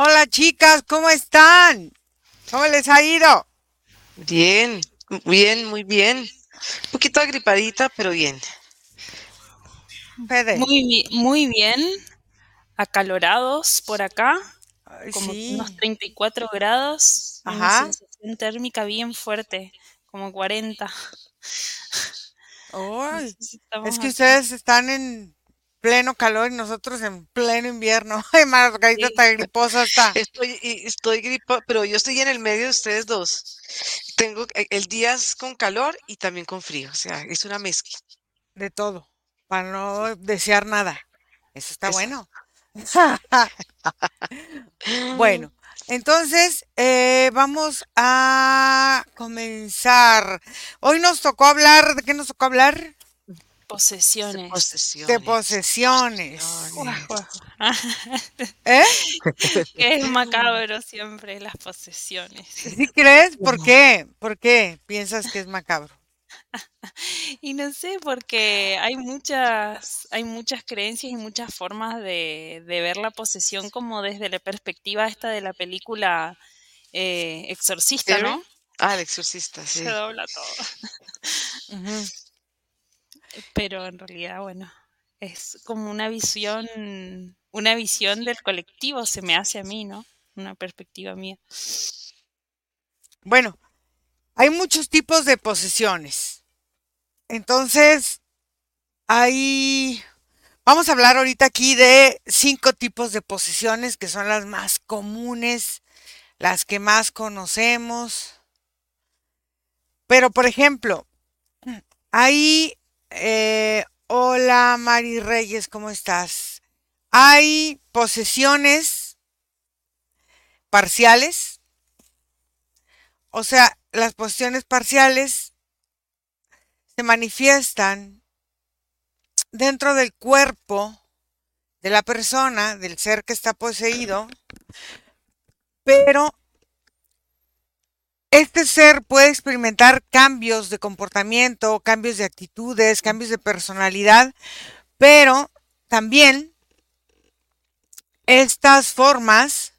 Hola chicas, ¿cómo están? ¿Cómo les ha ido? Bien, bien, muy bien. Un poquito agripadita, pero bien. Muy, muy bien, acalorados por acá, Ay, como sí. unos 34 grados, y una Ajá. sensación térmica bien fuerte, como 40. Ay, es que ustedes están en pleno calor y nosotros en pleno invierno. Ay, Margarita Sí. está griposa está. Estoy, estoy gripa, pero yo estoy en el medio de ustedes dos. Tengo e- el día es con calor y también con frío, o sea, es una mezcla. De todo, para no desear nada. Eso está Exacto. bueno. Bueno, entonces eh, vamos a comenzar. Hoy nos tocó hablar, ¿de qué nos tocó hablar? Posesiones. De Posesiones. posesiones. ¿Eh? Es macabro siempre las posesiones. ¿Sí crees? ¿Por qué? ¿Por qué piensas que es macabro? Y no sé, porque hay muchas, hay muchas creencias y muchas formas de, de ver la posesión como desde la perspectiva esta de la película eh, Exorcista. ¿no? Ah, el exorcista, sí. Se dobla todo. Pero en realidad, bueno, es como una visión, una visión del colectivo, se me hace a mí, ¿no? Una perspectiva mía. Bueno, hay muchos tipos de posesiones. Entonces, hay... Vamos a hablar ahorita aquí de cinco tipos de posesiones que son las más comunes, las que más conocemos. Pero, por ejemplo, hay... eh, hola Mari Reyes, ¿cómo estás? Hay posesiones parciales. O sea, las posesiones parciales se manifiestan dentro del cuerpo de la persona, del ser que está poseído, pero este ser puede experimentar cambios de comportamiento, cambios de actitudes, cambios de personalidad, pero también estas formas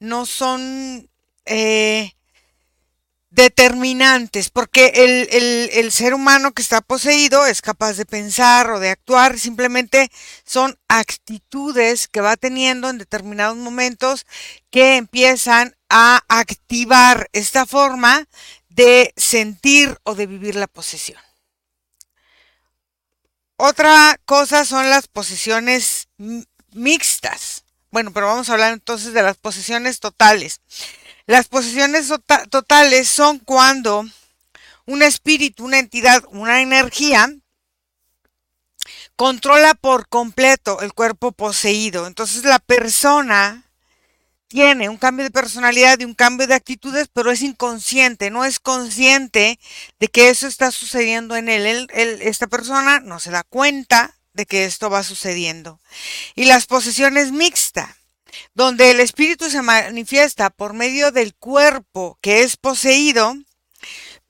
no son eh, determinantes, porque el, ser humano que está poseído es capaz de pensar o de actuar, simplemente son actitudes que va teniendo en determinados momentos que empiezan a activar esta forma de sentir o de vivir la posesión. Otra cosa son las posesiones mixtas. Bueno, pero vamos a hablar entonces de las posesiones totales. Las posesiones tota- totales son cuando un espíritu, una entidad, una energía controla por completo el cuerpo poseído. Entonces la persona tiene un cambio de personalidad y un cambio de actitudes, pero es inconsciente, no es consciente de que eso está sucediendo en él. Él- él- esta persona no se da cuenta de que esto va sucediendo. Y las posesiones mixtas donde el espíritu se manifiesta por medio del cuerpo que es poseído,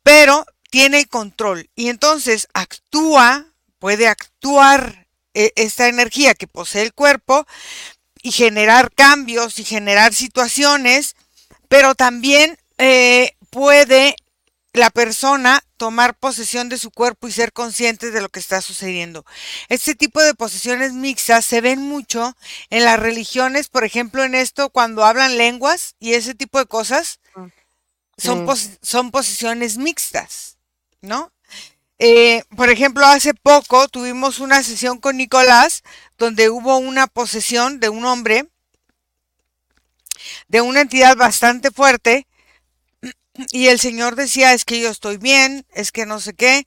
pero tiene control. Y entonces actúa, puede actuar eh, esta energía que posee el cuerpo y generar cambios y generar situaciones, pero también eh, puede la persona tomar posesión de su cuerpo y ser consciente de lo que está sucediendo. Este tipo de posesiones mixtas se ven mucho en las religiones, por ejemplo, en esto cuando hablan lenguas y ese tipo de cosas, son, Mm. pos- son posesiones mixtas, ¿no? Eh, por ejemplo, hace poco tuvimos una sesión con Nicolás donde hubo una posesión de un hombre, de una entidad bastante fuerte, y el señor decía, es que yo estoy bien, es que no sé qué,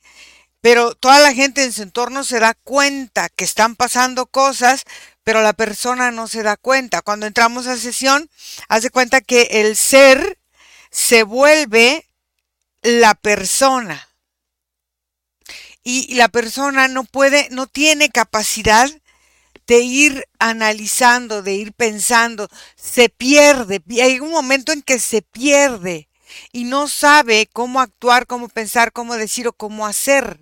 pero toda la gente en su entorno se da cuenta que están pasando cosas, pero la persona no se da cuenta. Cuando entramos a sesión, hace cuenta que el ser se vuelve la persona. Y la persona no puede, no tiene capacidad de ir analizando, de ir pensando, se pierde. Hay un momento en que se pierde y no sabe cómo actuar, cómo pensar, cómo decir o cómo hacer.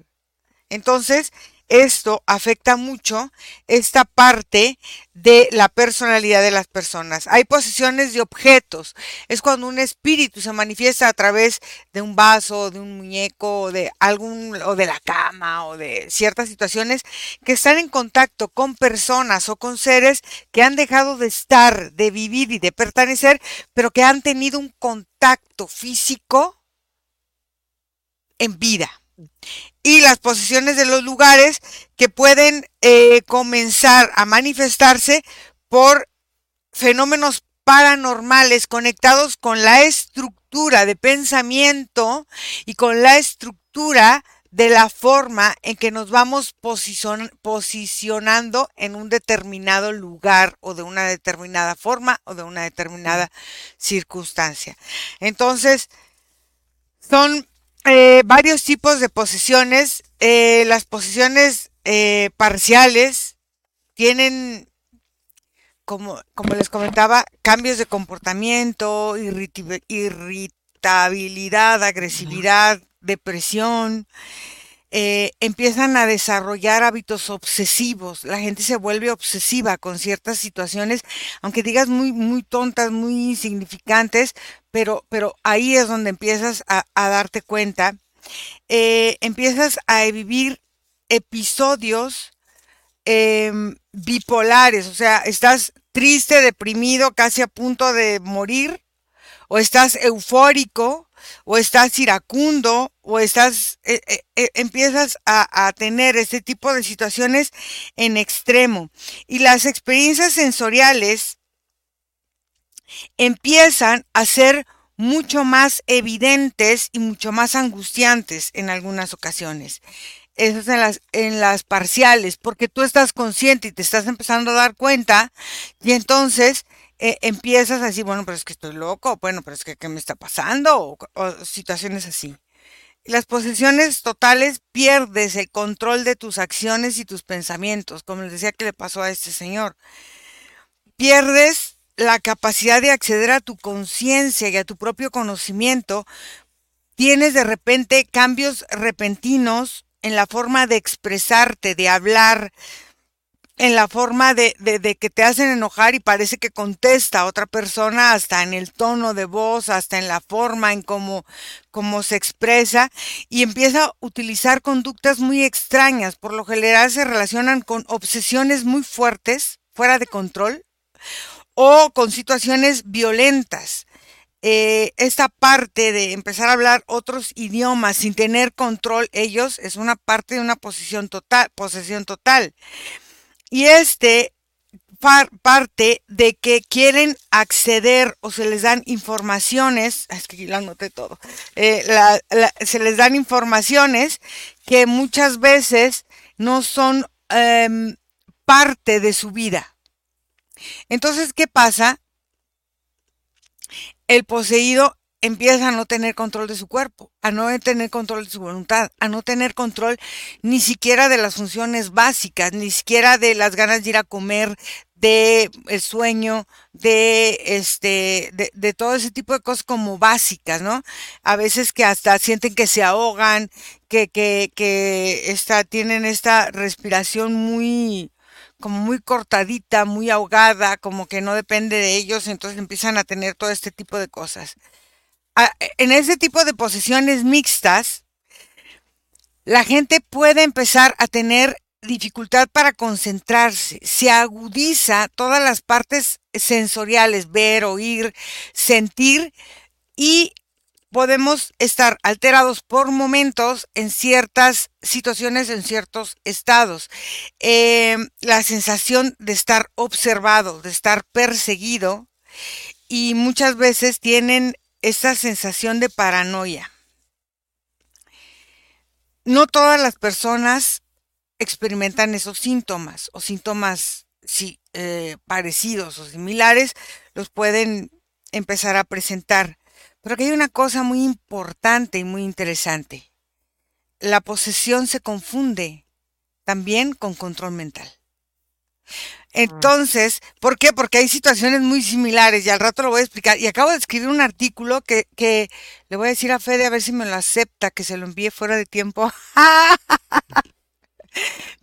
Entonces, esto afecta mucho esta parte de la personalidad de las personas. Hay posesiones de objetos. Es cuando un espíritu se manifiesta a través de un vaso, de un muñeco, de algún, o de la cama, o de ciertas situaciones que están en contacto con personas o con seres que han dejado de estar, de vivir y de pertenecer, pero que han tenido un contacto físico en vida y las posiciones de los lugares que pueden eh, comenzar a manifestarse por fenómenos paranormales conectados con la estructura de pensamiento y con la estructura de la forma en que nos vamos posicionando en un determinado lugar o de una determinada forma o de una determinada circunstancia. Entonces, son eh, varios tipos de posiciones. Eh, las posiciones eh, parciales tienen, como, como les comentaba, cambios de comportamiento, irritabilidad, agresividad, depresión. Empiezan a desarrollar hábitos obsesivos. La gente se vuelve obsesiva con ciertas situaciones, aunque digas muy, muy tontas, muy insignificantes, pero, pero ahí es donde empiezas a, darte cuenta, eh, empiezas a vivir episodios em, bipolares, o sea, estás triste, deprimido, casi a punto de morir, o estás eufórico, o estás iracundo, o estás, eh, eh, empiezas a, a, tener este tipo de situaciones en extremo. Y las experiencias sensoriales empiezan a ser mucho más evidentes y mucho más angustiantes en algunas ocasiones. Eso es en las, en las parciales, porque tú estás consciente y te estás empezando a dar cuenta y entonces eh, empiezas a decir, bueno, pero es que estoy loco, bueno, pero es que ¿qué me está pasando? O, o situaciones así. Las posesiones totales pierdes el control de tus acciones y tus pensamientos, como les decía que le pasó a este señor. Pierdes la capacidad de acceder a tu conciencia y a tu propio conocimiento, tienes de repente cambios repentinos en la forma de expresarte, de hablar, en la forma de, de, que te hacen enojar y parece que contesta a otra persona, hasta en el tono de voz, hasta en la forma en cómo, cómo se expresa, y empieza a utilizar conductas muy extrañas. Por lo general se relacionan con obsesiones muy fuertes, fuera de control, o con situaciones violentas. Eh, esta parte de empezar a hablar otros idiomas sin tener control ellos es una parte de una posición total, posesión total. Y este parte de que quieren acceder o se les dan informaciones, es que aquí lo anoté todo, eh, se les dan informaciones que muchas veces no son em, parte de su vida. Entonces, ¿qué pasa? El poseído empieza a no tener control de su cuerpo, a no tener control de su voluntad, a no tener control ni siquiera de las funciones básicas, ni siquiera de las ganas de ir a comer, de el sueño, de este, de, de, todo ese tipo de cosas como básicas, ¿no? A veces que hasta sienten que se ahogan, que, que, que tienen esta respiración muy, como muy cortadita, muy ahogada, como que no depende de ellos, entonces empiezan a tener todo este tipo de cosas. En ese tipo de posesiones mixtas, la gente puede empezar a tener dificultad para concentrarse, se agudiza todas las partes sensoriales, ver, oír, sentir, y podemos estar alterados por momentos en ciertas situaciones, en ciertos estados. Em, la sensación de estar observado, de estar perseguido y muchas veces tienen esa sensación de paranoia. No todas las personas experimentan esos síntomas o síntomas eh, parecidos o similares, los pueden empezar a presentar pero aquí hay una cosa muy importante y muy interesante. La posesión se confunde también con control mental. Entonces, ¿por qué? Porque hay situaciones muy similares y al rato lo voy a explicar. Y acabo de escribir un artículo que, que le voy a decir a Fede a ver si me lo acepta, que se lo envíe fuera de tiempo.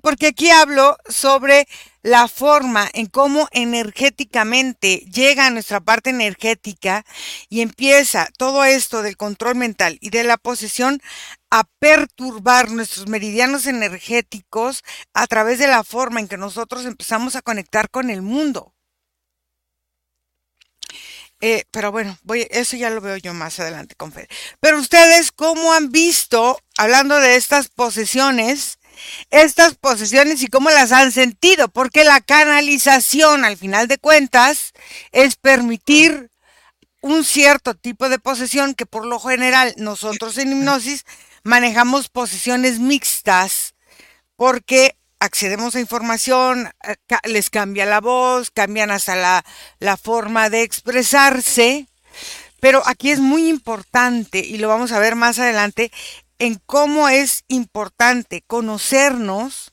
Porque aquí hablo sobre la forma en cómo energéticamente llega a nuestra parte energética y empieza todo esto del control mental y de la posesión a perturbar nuestros meridianos energéticos a través de la forma en que nosotros empezamos a conectar con el mundo. Eh, pero bueno, voy, eso ya lo veo yo más adelante con Fede. Pero ustedes, ¿cómo han visto, hablando de estas posesiones, estas posesiones y cómo las han sentido? Porque la canalización, al final de cuentas, es permitir un cierto tipo de posesión que por lo general nosotros en hipnosis manejamos posesiones mixtas porque accedemos a información, eh, les cambia la voz, cambian hasta la, la forma de expresarse, pero aquí es muy importante, y lo vamos a ver más adelante, en cómo es importante conocernos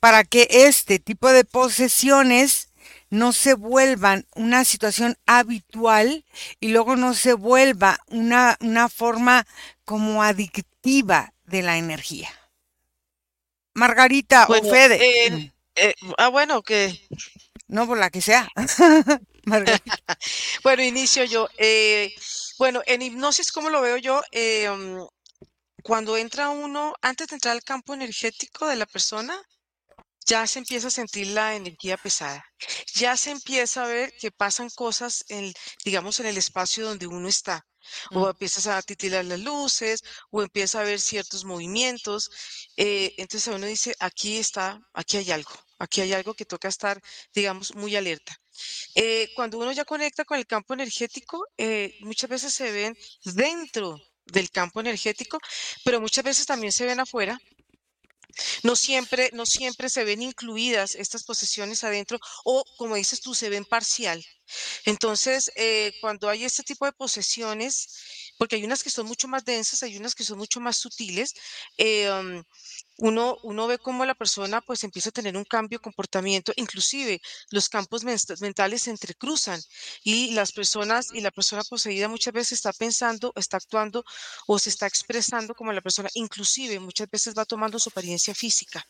para que este tipo de posesiones no se vuelvan una situación habitual y luego no se vuelva una, una forma como adictiva de la energía. Margarita o Fede. Eh, eh, ah, bueno, que. No, por la que sea. bueno, inicio yo. Eh, bueno, en hipnosis, ¿cómo lo veo yo? Mm, cuando entra uno, antes de entrar al campo energético de la persona, ya se empieza a sentir la energía pesada. Ya se empieza a ver que pasan cosas, en, digamos, en el espacio donde uno está o empiezas a titilar las luces, o empieza a ver ciertos movimientos. Eh, entonces uno dice, aquí está, aquí hay algo, aquí hay algo que toca estar, digamos, muy alerta. Eh, cuando uno ya conecta con el campo energético, eh, muchas veces se ven dentro del campo energético, pero muchas veces también se ven afuera. No siempre, no siempre se ven incluidas estas posesiones adentro o, como dices tú, se ven parcial. Entonces, eh, cuando hay este tipo de posesiones, porque hay unas que son mucho más densas, hay unas que son mucho más sutiles, eh, uno, ve cómo la persona pues empieza a tener un cambio de comportamiento, inclusive los campos mentales se entrecruzan y las personas y la persona poseída muchas veces está pensando, está actuando o se está expresando como la persona, inclusive muchas veces va tomando su apariencia física.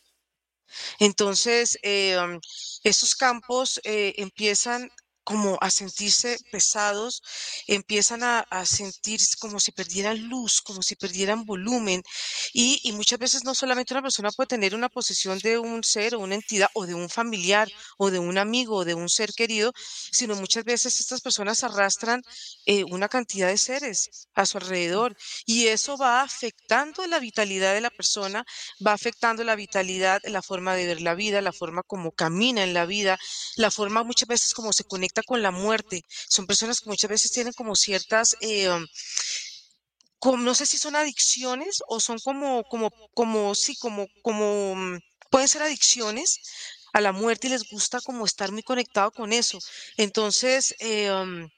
Entonces, eh, um, estos campos empiezan como a sentirse pesados, empiezan a, sentir como si perdieran luz, como si perdieran volumen. Y, y, muchas veces no solamente una persona puede tener una posesión de un ser o una entidad o de un familiar o de un amigo o de un ser querido, sino muchas veces estas personas arrastran eh, una cantidad de seres a su alrededor y eso va afectando la vitalidad de la persona, va afectando la vitalidad, la forma de ver la vida, la forma como camina en la vida, la forma muchas veces como se conecta con la muerte. Son personas que muchas veces tienen como ciertas, eh, um, como, no sé si son adicciones o son como, como, como, sí, como, como, mm, pueden ser adicciones a la muerte y les gusta como estar muy conectado con eso. Entonces, eh, um,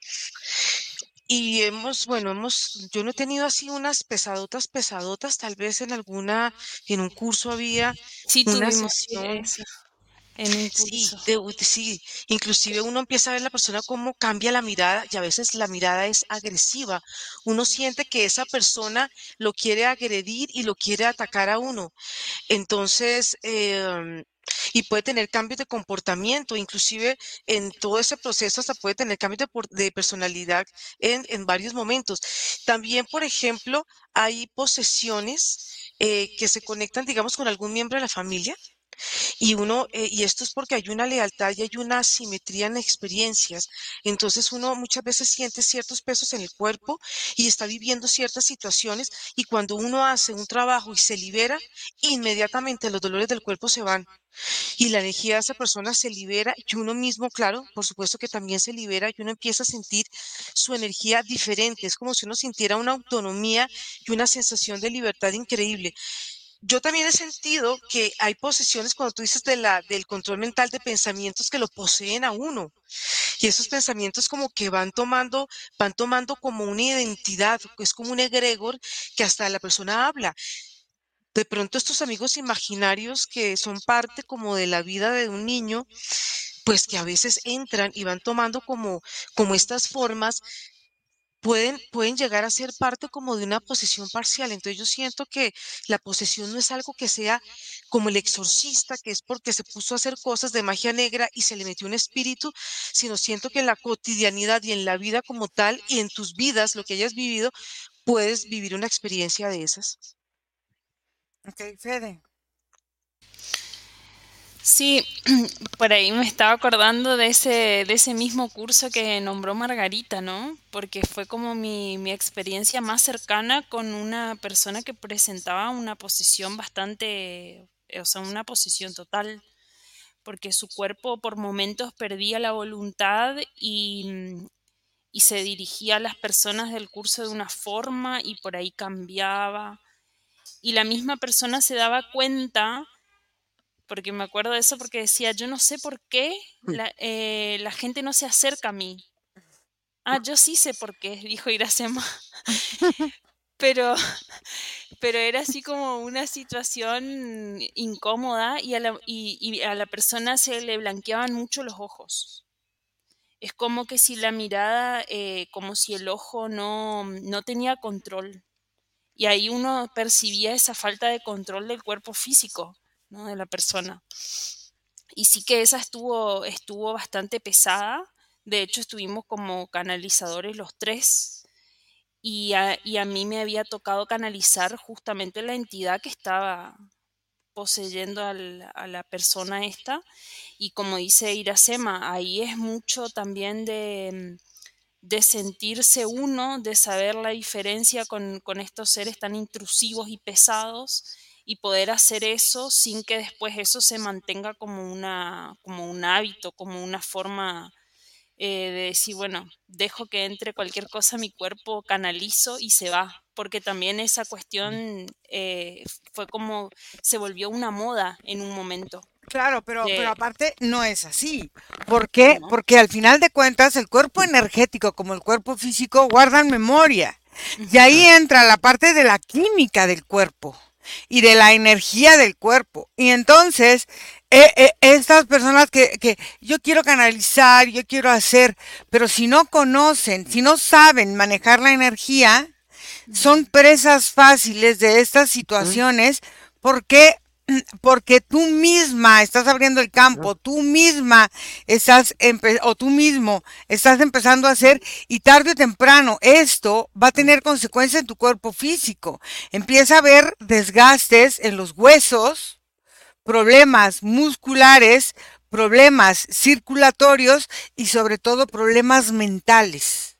y hemos, bueno, hemos, yo no he tenido así unas pesadotas, pesadotas, tal vez en alguna, en un curso había sí, una sesión. Sí, sí, inclusive uno empieza a ver la persona cómo cambia la mirada y a veces la mirada es agresiva. Uno siente que esa persona lo quiere agredir y lo quiere atacar a uno. Entonces, em, y puede tener cambios de comportamiento, inclusive en todo ese proceso hasta puede tener cambios de, personalidad en, en, varios momentos. También, por ejemplo, hay posesiones eh, que se conectan, digamos, con algún miembro de la familia y uno, eh, y esto es porque hay una lealtad y hay una simetría en experiencias. Entonces uno muchas veces siente ciertos pesos en el cuerpo y está viviendo ciertas situaciones y cuando uno hace un trabajo y se libera, inmediatamente los dolores del cuerpo se van. Y la energía de esa persona se libera y uno mismo, claro, por supuesto que también se libera y uno empieza a sentir su energía diferente. Es como si uno sintiera una autonomía y una sensación de libertad increíble yo también he sentido que hay posesiones cuando tú dices de la, del control mental de pensamientos que lo poseen a uno. Y esos pensamientos como que van tomando, van tomando como una identidad, es como un egregor que hasta la persona habla. De pronto estos amigos imaginarios que son parte como de la vida de un niño, pues que a veces entran y van tomando como, como estas formas pueden, pueden llegar a ser parte como de una posesión parcial. Entonces yo siento que la posesión no es algo que sea como el exorcista, que es porque se puso a hacer cosas de magia negra y se le metió un espíritu, sino siento que en la cotidianidad y en la vida como tal y en tus vidas, lo que hayas vivido, puedes vivir una experiencia de esas. Ok, Fede. Sí, por ahí me estaba acordando de ese, de ese mismo curso que nombró Margarita, ¿no? Porque fue como mi, mi experiencia más cercana con una persona que presentaba una posición bastante, o sea, una posición total, porque su cuerpo por momentos perdía la voluntad y, y se dirigía a las personas del curso de una forma y por ahí cambiaba. Y la misma persona se daba cuenta porque me acuerdo de eso porque decía, yo no sé por qué la, eh, la gente no se acerca a mí. Ah, yo sí sé por qué, dijo Iracema. Pero, pero era así como una situación incómoda y a la, y, y a la persona se le blanqueaban mucho los ojos. Es como que si la mirada, eh, como si el ojo no, no tenía control. Y ahí uno percibía esa falta de control del cuerpo físico, De la persona. Y sí que esa estuvo, estuvo bastante pesada. De hecho, estuvimos como canalizadores los tres. Y a, y a mí me había tocado canalizar justamente la entidad que estaba poseyendo al- a la persona esta. Y como dice Iracema, ahí es mucho también de, de sentirse uno, de saber la diferencia con, con estos seres tan intrusivos y pesados y poder hacer eso sin que después eso se mantenga como, una, como un hábito, como una forma eh, de decir, bueno, dejo que entre cualquier cosa a mi cuerpo, canalizo y se va, porque también esa cuestión eh, fue como, se volvió una moda en un momento. Claro, pero, de- pero aparte no es así. ¿Por qué? ¿no? Porque al final de cuentas el cuerpo energético como el cuerpo físico guardan memoria. Y ahí entra la parte de la química del cuerpo y de la energía del cuerpo. Y entonces, eh, eh, estas personas que, que yo quiero canalizar, yo quiero hacer, pero si no conocen, si no saben manejar la energía, son presas fáciles de estas situaciones porque porque tú misma estás abriendo el campo, tú misma estás o tú mismo estás empezando a hacer y tarde o temprano esto va a tener consecuencias en tu cuerpo físico. Empieza a haber desgastes en los huesos, problemas musculares, problemas circulatorios y sobre todo problemas mentales.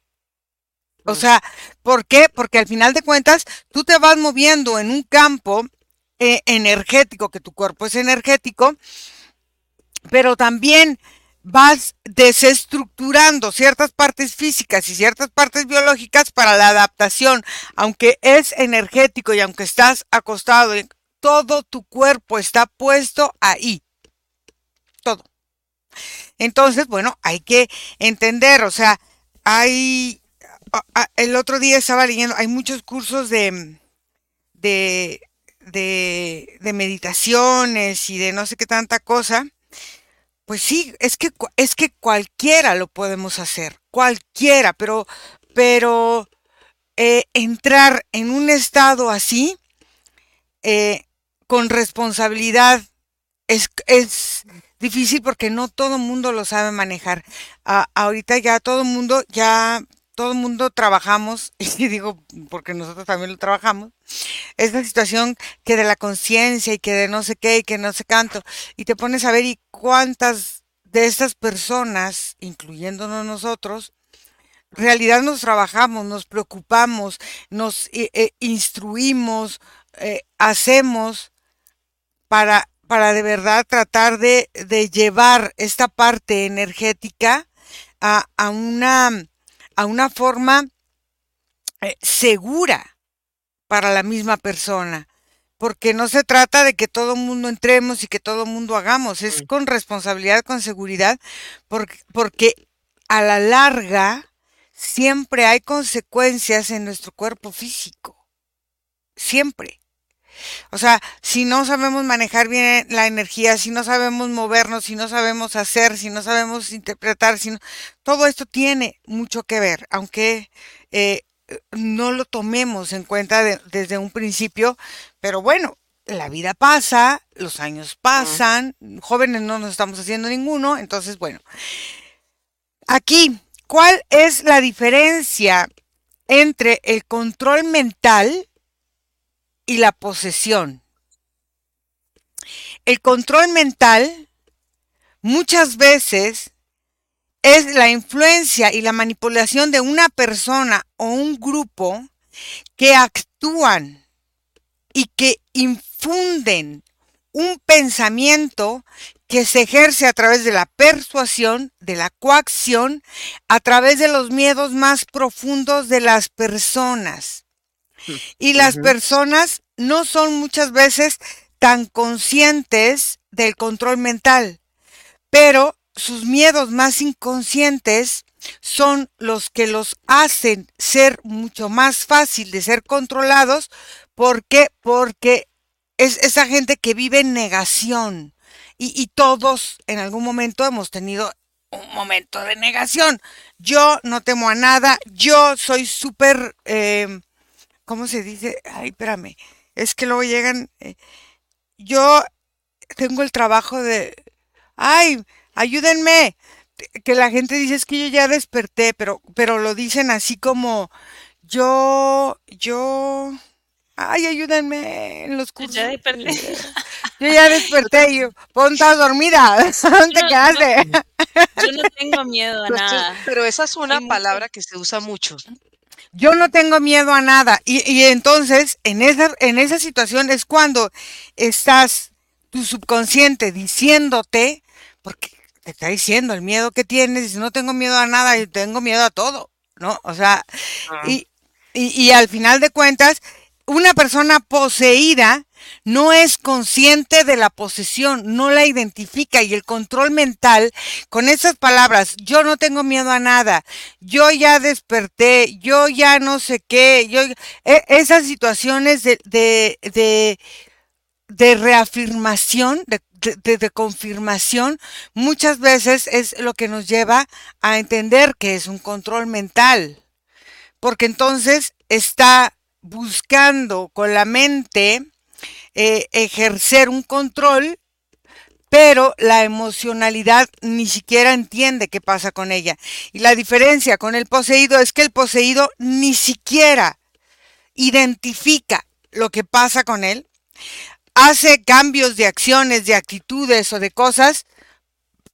O sea, ¿por qué? Porque al final de cuentas tú te vas moviendo en un campo eh, energético, que tu cuerpo es energético, pero también vas desestructurando ciertas partes físicas y ciertas partes biológicas para la adaptación, aunque es energético y aunque estás acostado, todo tu cuerpo está puesto ahí. Todo. Entonces, bueno, hay que entender, o sea, hay, el otro día estaba leyendo, hay muchos cursos de, de, de, meditaciones y de no sé qué tanta cosa. Pues sí, es que, es que cualquiera lo podemos hacer, cualquiera, pero, pero eh, entrar en un estado así, eh, con responsabilidad, es, es difícil porque no todo mundo lo sabe manejar. Ah, ahorita ya todo mundo, ya todo el mundo trabajamos, y digo porque nosotros también lo trabajamos, esta situación que de la conciencia y que de no sé qué y que no sé canto, y te pones a ver y cuántas de estas personas, incluyéndonos nosotros, realidad nos trabajamos, nos preocupamos, nos eh, eh, instruimos, eh, hacemos para, para de verdad tratar de, de llevar esta parte energética a, a una, a una forma eh, segura para la misma persona. Porque no se trata de que todo el mundo entremos y que todo el mundo hagamos, es Mm. con responsabilidad, con seguridad, porque, porque a la larga siempre hay consecuencias en nuestro cuerpo físico. Siempre. O sea, si no sabemos manejar bien la energía, si no sabemos movernos, si no sabemos hacer, si no sabemos interpretar, si todo esto tiene mucho que ver, aunque eh, no lo tomemos en cuenta desde un principio, pero bueno, la vida pasa, los años pasan, jóvenes no nos estamos haciendo ninguno, entonces bueno, aquí, ¿cuál es la diferencia entre el control mental y la posesión. El control mental muchas veces es la influencia y la manipulación de una persona o un grupo que actúan y que infunden un pensamiento que se ejerce a través de la persuasión, de la coacción, a través de los miedos más profundos de las personas. Y las personas no son muchas veces tan conscientes del control mental, pero sus miedos más inconscientes son los que los hacen ser mucho más fácil de ser controlados. ¿Por qué? Porque es esa gente que vive en negación. Y, todos en algún momento hemos tenido un momento de negación. Yo no temo a nada, yo soy súper eh, ¿cómo se dice? Ay, espérame, es que luego llegan, eh, yo tengo el trabajo de, ay, ayúdenme, que la gente dice es que yo ya desperté, pero, pero lo dicen así como, yo, yo, ay, ayúdenme en los cursos. Ya desperté. Yo ya desperté y yo, ponte dormida, ¿dónde quedaste? yo no tengo miedo a nada. Pero esa es una palabra que se usa mucho. Yo no tengo miedo a nada. Y, entonces, en esa, en esa situación es cuando estás tu subconsciente diciéndote, porque te está diciendo el miedo que tienes, no tengo miedo a nada, y tengo miedo a todo, ¿no? O sea, ah. y, y al final de cuentas, una persona poseída no es consciente de la posesión, no la identifica y el control mental con esas palabras, yo no tengo miedo a nada, yo ya desperté, yo ya no sé qué, yo, e, esas situaciones de, de, de, reafirmación, de, de, confirmación, muchas veces es lo que nos lleva a entender que es un control mental, porque entonces está buscando con la mente, eh, ejercer un control, pero la emocionalidad ni siquiera entiende qué pasa con ella. Y la diferencia con el poseído es que el poseído ni siquiera identifica lo que pasa con él, hace cambios de acciones, de actitudes o de cosas,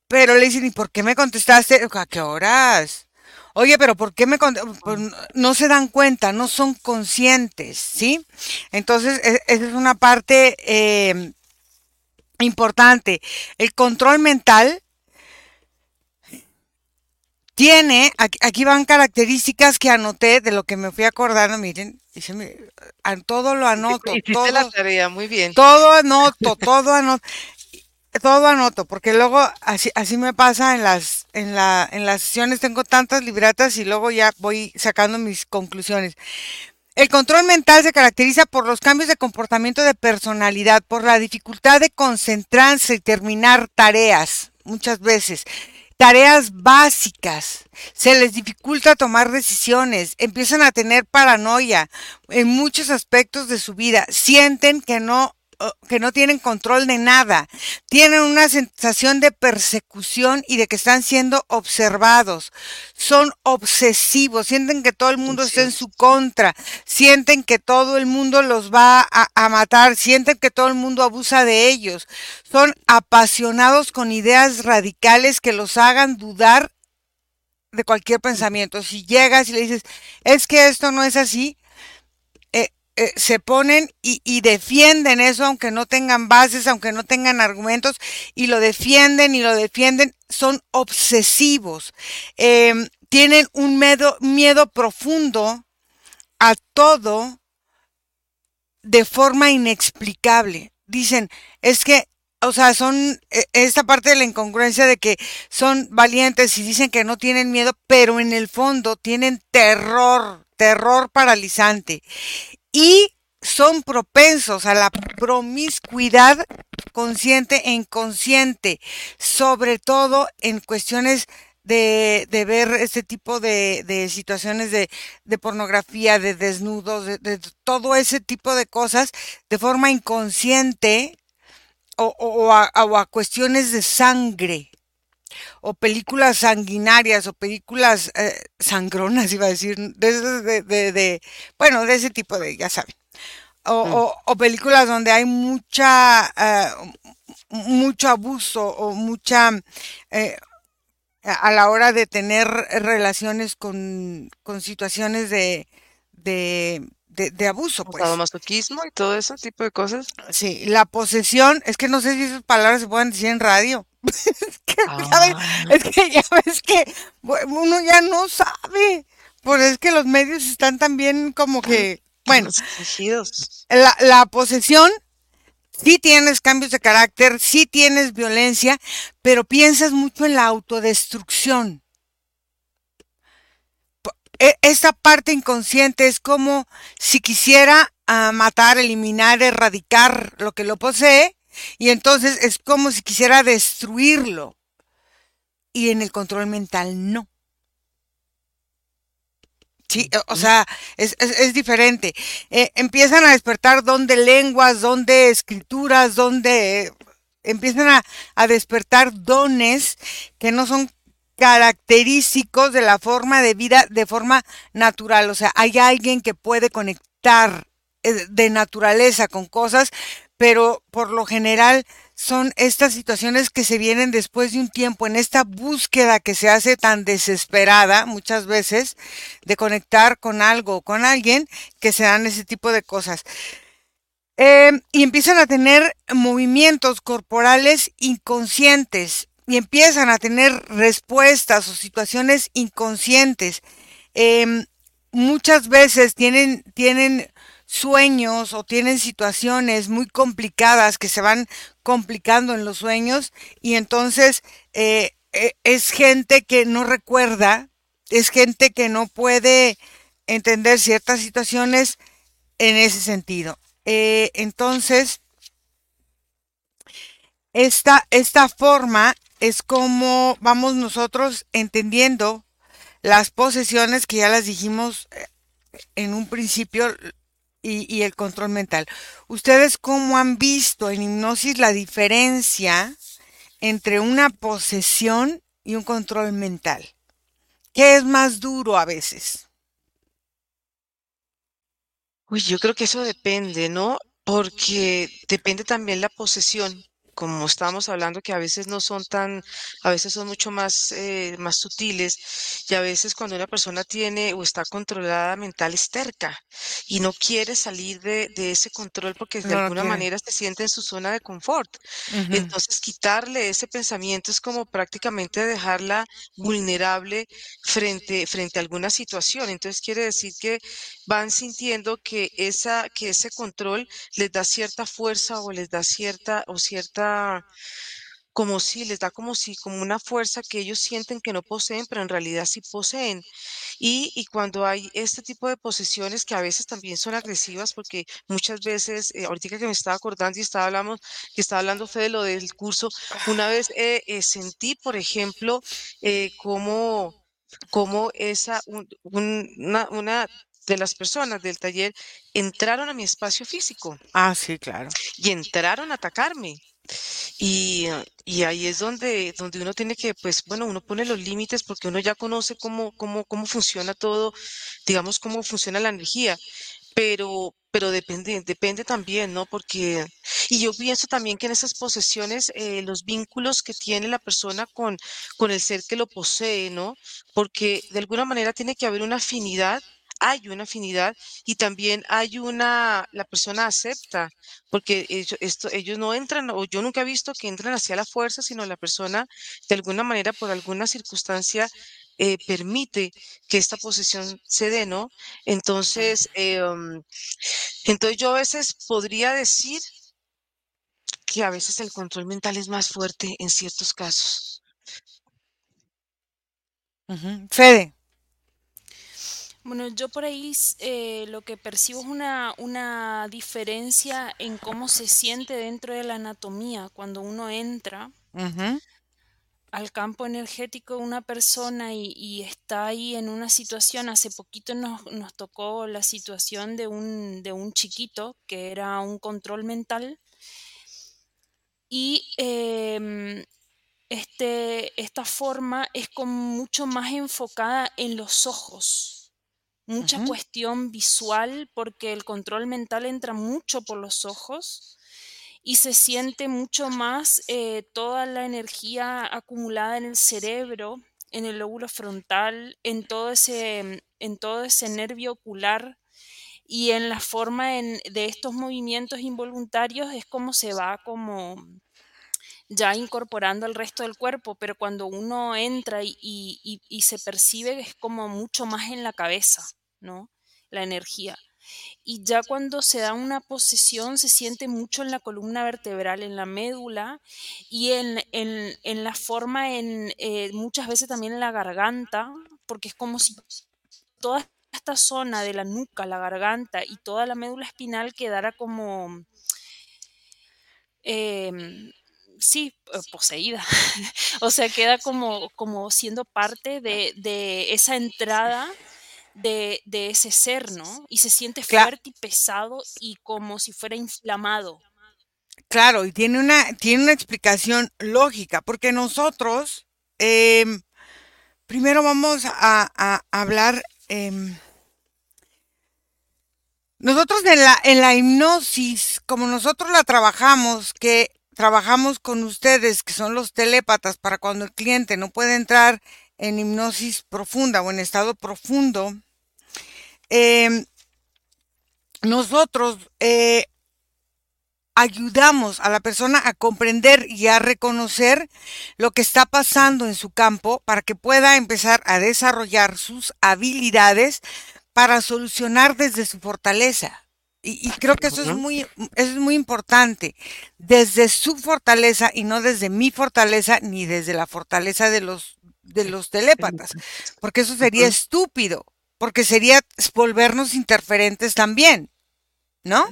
pero le dicen, ¿y por qué me contestaste? ¿A qué horas? Oye, pero ¿por qué me pues, no se dan cuenta, no son conscientes, ¿sí? Entonces, e, esa es una parte em, importante. El control mental tiene, aquí, van características que anoté de lo que me fui acordando, miren, todo lo anoto. todo, la tarea, muy bien. Todo anoto, todo anoto todo anoto, porque luego así, así me pasa en las, en, la, en las sesiones, tengo tantas libretas y luego ya voy sacando mis conclusiones. El control mental se caracteriza por los cambios de comportamiento de personalidad, por la dificultad de concentrarse y terminar tareas, muchas veces. Tareas básicas, se les dificulta tomar decisiones, empiezan a tener paranoia en muchos aspectos de su vida, sienten que no que no tienen control de nada, tienen una sensación de persecución y de que están siendo observados, son obsesivos, sienten que todo el mundo está en su contra, sienten que todo el mundo los va a, a matar, sienten que todo el mundo abusa de ellos, son apasionados con ideas radicales que los hagan dudar de cualquier pensamiento. Si llegas y le dices, es que esto no es así, eh, se ponen y, defienden eso, aunque no tengan bases, aunque no tengan argumentos, y lo defienden y lo defienden, son obsesivos, em, tienen un miedo, miedo profundo a todo de forma inexplicable. Dicen, es que o sea, son e, esta parte de la incongruencia de que son valientes y dicen que no tienen miedo, pero en el fondo tienen terror, terror paralizante y son propensos a la promiscuidad consciente e inconsciente, sobre todo en cuestiones de, de ver este tipo de, de situaciones de, de, pornografía, de desnudos, de, todo ese tipo de cosas de forma inconsciente o, o a cuestiones de sangre o películas sanguinarias o películas eh, sangronas, iba a decir, de, de, de, de, bueno, de ese tipo de, ya saben. O, mm. o, o películas donde hay mucha, uh, mucho abuso o mucha, eh, a la hora de tener relaciones con, con situaciones de, de, de, de, abuso, pues. masoquismo y todo ese tipo de cosas. Sí, la posesión, es que no sé si esas palabras se pueden decir en radio. Es, que, ah. es que ya ves que uno ya no sabe. Pues es que los medios están también como que, bueno, la, la posesión sí tienes cambios de carácter, sí tienes violencia, pero piensas mucho en la autodestrucción. E, esta parte inconsciente es como si quisiera uh, matar, eliminar, erradicar lo que lo posee, y entonces es como si quisiera destruirlo. Y en el control mental no. Sí, o sea, es, es, es diferente. Eh, empiezan a despertar donde lenguas, donde escrituras, donde empiezan a, a, despertar dones que no son característicos de la forma de vida de forma natural. O sea, hay alguien que puede conectar eh, de naturaleza con cosas, pero por lo general son estas situaciones que se vienen después de un tiempo, en esta búsqueda que se hace tan desesperada muchas veces de conectar con algo o con alguien, que se dan ese tipo de cosas. Eh, y empiezan a tener movimientos corporales inconscientes y empiezan a tener respuestas o situaciones inconscientes. Eh, muchas veces tienen, tienen sueños o tienen situaciones muy complicadas que se van complicando en los sueños y entonces eh, eh, es gente que no recuerda, es gente que no puede entender ciertas situaciones en ese sentido. Eh, entonces, esta, esta forma es como vamos nosotros entendiendo las posesiones que ya las dijimos eh, en un principio y, el control mental. ¿Ustedes cómo han visto en hipnosis la diferencia entre una posesión y un control mental? ¿Qué es más duro a veces? Uy, yo creo que eso depende, ¿no? Porque depende también la posesión como estábamos hablando, que a veces no son tan, a veces son mucho más, eh, más sutiles y a veces cuando una persona tiene o está controlada mental es terca y no quiere salir de, de ese control porque de no, alguna manera se siente en su zona de confort. Uh -huh. Entonces quitarle ese pensamiento es como prácticamente dejarla vulnerable frente, frente a alguna situación. Entonces quiere decir que van sintiendo que, esa, que ese control les da cierta fuerza o les da cierta o cierta como si les da como si como una fuerza que ellos sienten que no poseen, pero en realidad sí poseen. Y, y cuando hay este tipo de posesiones que a veces también son agresivas, porque muchas veces, eh, ahorita que me estaba acordando y estaba hablando, que estaba hablando Fede de lo del curso, una vez eh, eh, sentí, por ejemplo, eh, como, como esa, un, una, una de las personas del taller entraron a mi espacio físico. Ah, sí, claro. Y entraron a atacarme. Y, ahí es donde, donde uno tiene que, pues, bueno, uno pone los límites porque uno ya conoce cómo, cómo, cómo funciona todo, digamos, cómo funciona la energía. Pero, pero depende, depende también, ¿no? Porque, y yo pienso también que en esas posesiones, eh, los vínculos que tiene la persona con, con el ser que lo posee, ¿no? Porque de alguna manera tiene que haber una afinidad hay una afinidad y también hay una, la persona acepta, porque ellos, esto, ellos no entran, o yo nunca he visto que entran hacia la fuerza, sino la persona de alguna manera, por alguna circunstancia, eh, permite que esta posesión se dé, ¿no? Entonces, eh, um, entonces yo a veces podría decir que a veces el control mental es más fuerte en ciertos casos. Fede. Bueno, yo por ahí eh, lo que percibo es una, una diferencia en cómo se siente dentro de la anatomía cuando uno entra al campo energético de una persona y, está ahí en una situación, hace poquito nos, nos tocó la situación de un, de un chiquito que era un control mental y em, este, esta forma es como mucho más enfocada en los ojos, mucha cuestión visual porque el control mental entra mucho por los ojos y se siente mucho más eh, toda la energía acumulada en el cerebro, en el lóbulo frontal, en todo ese, en todo ese nervio ocular y en la forma de estos movimientos involuntarios es como se va como ya incorporando al resto del cuerpo, pero cuando uno entra y, se percibe es como mucho más en la cabeza, ¿no? La energía. Y ya cuando se da una posesión se siente mucho en la columna vertebral, en la médula y en, la forma, en eh, muchas veces también en la garganta, porque es como si toda esta zona de la nuca, la garganta y toda la médula espinal quedara como... Em, sí, eh, poseída. o sea, queda como, como siendo parte de, esa entrada de, ese ser, ¿no? Y se siente fuerte y pesado y como si fuera inflamado. Claro, y tiene una, tiene una explicación lógica, porque nosotros, em, primero vamos a, hablar, em, nosotros en la, en la hipnosis, como nosotros la trabajamos, que trabajamos con ustedes, que son los telépatas, para cuando el cliente no puede entrar en hipnosis profunda o en estado profundo, em, nosotros eh, ayudamos a la persona a comprender y a reconocer lo que está pasando en su campo para que pueda empezar a desarrollar sus habilidades para solucionar desde su fortaleza. Y, creo que eso es muy, es muy importante, desde su fortaleza y no desde mi fortaleza ni desde la fortaleza de los, de los telépatas, porque eso sería estúpido, porque sería volvernos interferentes también, ¿no?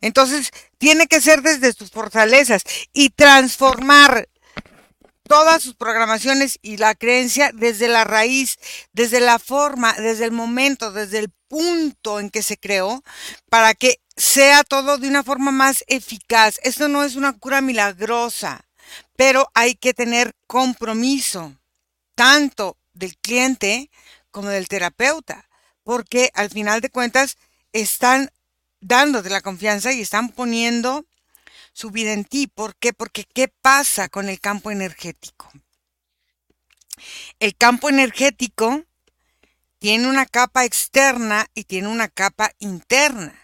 Entonces, tiene que ser desde sus fortalezas y transformar todas sus programaciones y la creencia desde la raíz, desde la forma, desde el momento, desde el punto en que se creó, para que sea todo de una forma más eficaz. Esto no es una cura milagrosa, pero hay que tener compromiso, tanto del cliente como del terapeuta, porque al final de cuentas están dándote la confianza y están poniendo su vida en ti. ¿Por qué? Porque ¿qué pasa con el campo energético? El campo energético tiene una capa externa y tiene una capa interna.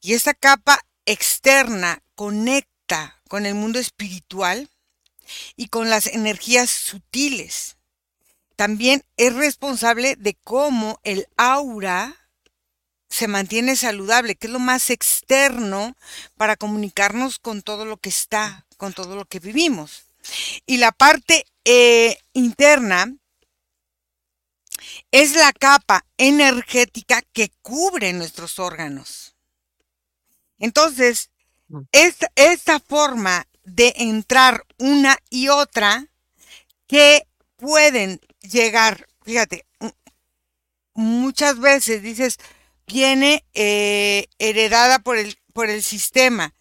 Y esa capa externa conecta con el mundo espiritual y con las energías sutiles. También es responsable de cómo el aura se mantiene saludable, que es lo más externo para comunicarnos con todo lo que está, con todo lo que vivimos. Y la parte eh, interna es la capa energética que cubre nuestros órganos. Entonces, mm. esta, esta forma de entrar una y otra que pueden llegar, fíjate, muchas veces dices, viene eh, heredada por el, por el sistema.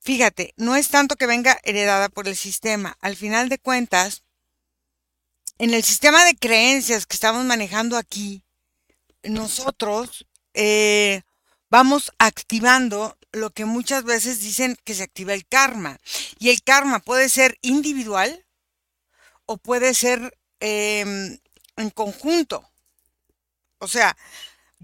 Fíjate, no es tanto que venga heredada por el sistema. Al final de cuentas, en el sistema de creencias que estamos manejando aquí, nosotros eh, vamos activando lo que muchas veces dicen que se activa el karma. Y el karma puede ser individual o puede ser em, en conjunto. O sea,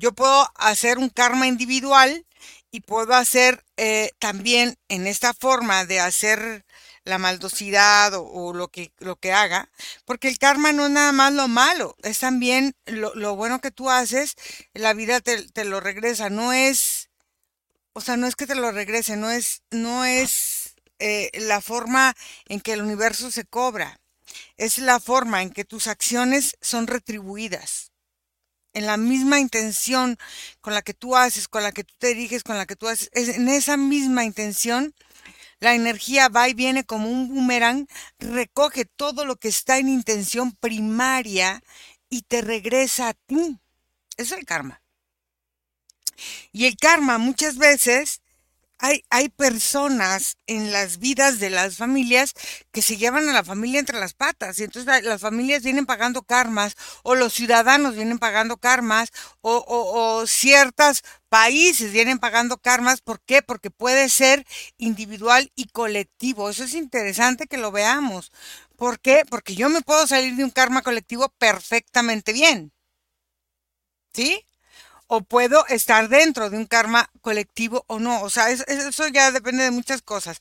yo puedo hacer un karma individual y puedo hacer eh, también en esta forma de hacer la maldosidad o, lo, que, lo que haga, porque el karma no es nada más lo malo, es también lo, bueno que tú haces, la vida te, lo regresa, no es, o sea, no es que te lo regrese, no es, no es eh, la forma en que el universo se cobra, es la forma en que tus acciones son retribuidas. En la misma intención con la que tú haces, con la que tú te diriges, con la que tú haces, en esa misma intención, la energía va y viene como un boomerang, recoge todo lo que está en intención primaria y te regresa a ti. Es el karma. Y el karma muchas veces hay, hay, personas en las vidas de las familias que se llevan a la familia entre las patas y entonces las familias vienen pagando karmas o los ciudadanos vienen pagando karmas o, o, o ciertos países vienen pagando karmas. ¿Por qué? Porque puede ser individual y colectivo. Eso es interesante que lo veamos. ¿Por qué? Porque yo me puedo salir de un karma colectivo perfectamente bien. ¿Sí? O puedo estar dentro de un karma colectivo o no. O sea, eso, ya depende de muchas cosas.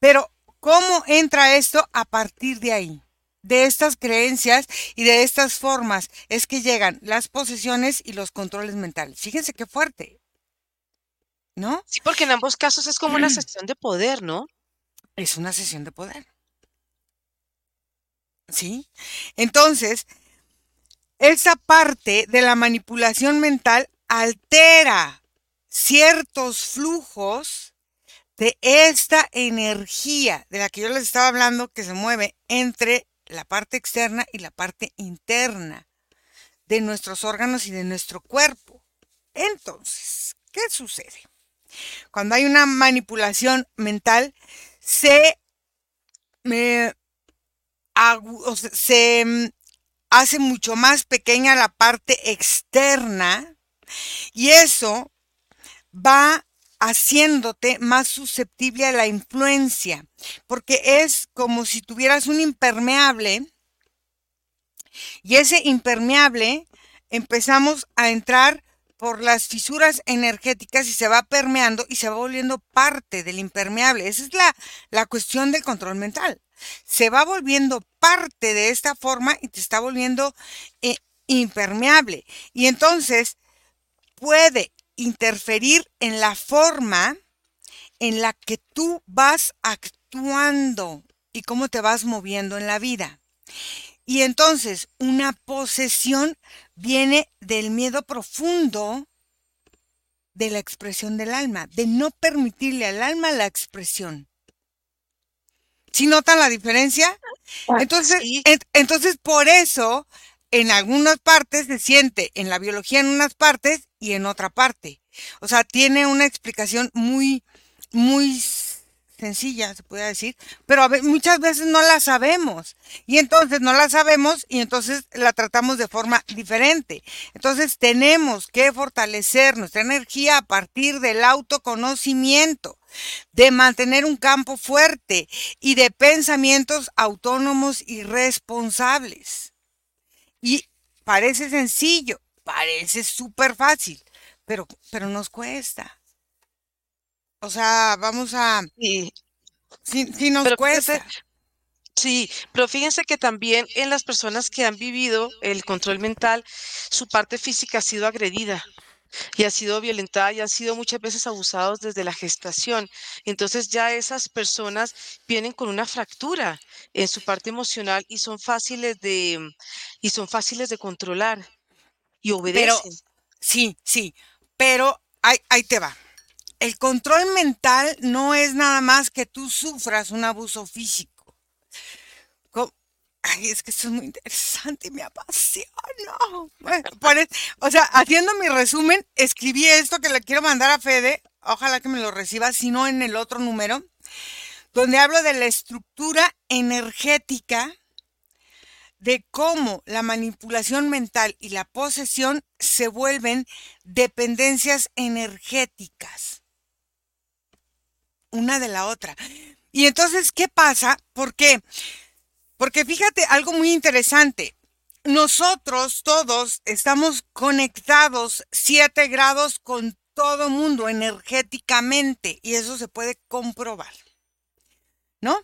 Pero, ¿cómo entra esto a partir de ahí? De estas creencias y de estas formas es que llegan las posesiones y los controles mentales. Fíjense qué fuerte. ¿No? Sí, porque en ambos casos es como una sesión de poder, ¿no? Es una sesión de poder. ¿Sí? Entonces, esa parte de la manipulación mental altera ciertos flujos de esta energía de la que yo les estaba hablando que se mueve entre la parte externa y la parte interna de nuestros órganos y de nuestro cuerpo. Entonces, ¿qué sucede? Cuando hay una manipulación mental, se, se mm, hace mucho más pequeña la parte externa y eso va haciéndote más susceptible a la influencia, porque es como si tuvieras un impermeable y ese impermeable empezamos a entrar por las fisuras energéticas y se va permeando y se va volviendo parte del impermeable. Esa es la, la cuestión del control mental. Se va volviendo parte de esta forma y te está volviendo eh, impermeable. Y entonces puede interferir en la forma en la que tú vas actuando y cómo te vas moviendo en la vida. Y entonces una posesión viene del miedo profundo de la expresión del alma, de no permitirle al alma la expresión. ¿Sí notan la diferencia? Ah, entonces, entonces por eso en algunas partes se siente en la biología en unas partes y en otra parte. O sea, tiene una explicación muy, muy sencilla, se puede decir, pero muchas veces no la sabemos. Y entonces no la sabemos y entonces la tratamos de forma diferente. Entonces tenemos que fortalecer nuestra energía a partir del autoconocimiento, de mantener un campo fuerte y de pensamientos autónomos y responsables. Y parece sencillo, parece súper fácil, pero, pero nos cuesta. O sea, vamos a... Sí, sí, nos cuesta. sí, pero fíjense que también en las personas que han vivido el control mental, su parte física ha sido agredida y ha sido violentada y han sido muchas veces abusados desde la gestación. Entonces ya esas personas vienen con una fractura en su parte emocional y son fáciles de y son fáciles de controlar y obedecen. sí, sí, pero ahí, ahí te va. El control mental no es nada más que tú sufras un abuso físico. Ay, es que eso es muy interesante y me apasiona. o sea, haciendo mi resumen, escribí esto que le quiero mandar a Fede. Ojalá que me lo reciba, si no en el otro número, donde hablo de la estructura energética de cómo la manipulación mental y la posesión se vuelven dependencias energéticas una de la otra. Y entonces, ¿qué pasa? ¿Por qué? Fíjate algo muy interesante. Nosotros todos estamos conectados 7 grados con todo mundo energéticamente y eso se puede comprobar. ¿No?